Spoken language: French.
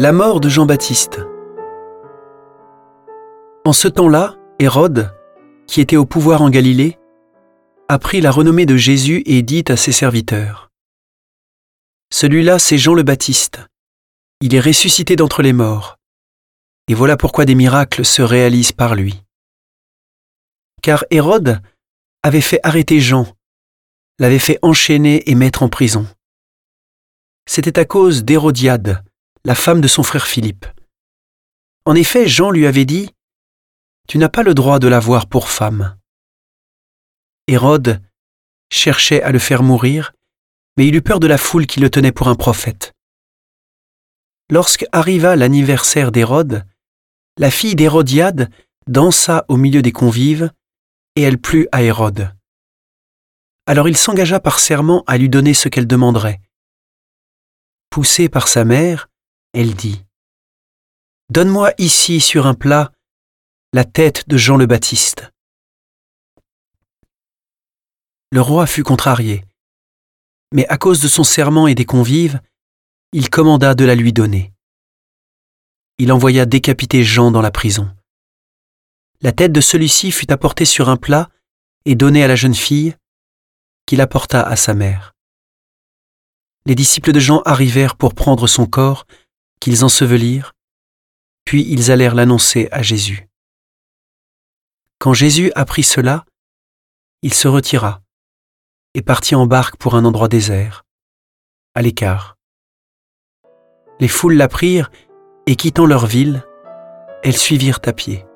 La mort de Jean-Baptiste. En ce temps-là, Hérode, qui était au pouvoir en Galilée, apprit la renommée de Jésus et dit à ses serviteurs Celui-là, c'est Jean le Baptiste. Il est ressuscité d'entre les morts. Et voilà pourquoi des miracles se réalisent par lui. Car Hérode avait fait arrêter Jean, l'avait fait enchaîner et mettre en prison. C'était à cause d'Hérodiade, la femme de son frère Philippe. En effet, Jean lui avait dit Tu n'as pas le droit de l'avoir pour femme. Hérode cherchait à le faire mourir, mais il eut peur de la foule qui le tenait pour un prophète. Lorsque arriva l'anniversaire d'Hérode, la fille d'Hérodiade dansa au milieu des convives, et elle plut à Hérode. Alors il s'engagea par serment à lui donner ce qu'elle demanderait. Poussée par sa mère, elle dit Donne-moi ici sur un plat la tête de Jean le Baptiste. Le roi fut contrarié, mais à cause de son serment et des convives, il commanda de la lui donner. Il envoya décapiter Jean dans la prison. La tête de celui-ci fut apportée sur un plat et donnée à la jeune fille, qui l'apporta à sa mère. Les disciples de Jean arrivèrent pour prendre son corps qu'ils ensevelirent, puis ils allèrent l'annoncer à Jésus. Quand Jésus apprit cela, il se retira et partit en barque pour un endroit désert, à l'écart. Les foules l'apprirent et quittant leur ville, elles suivirent à pied.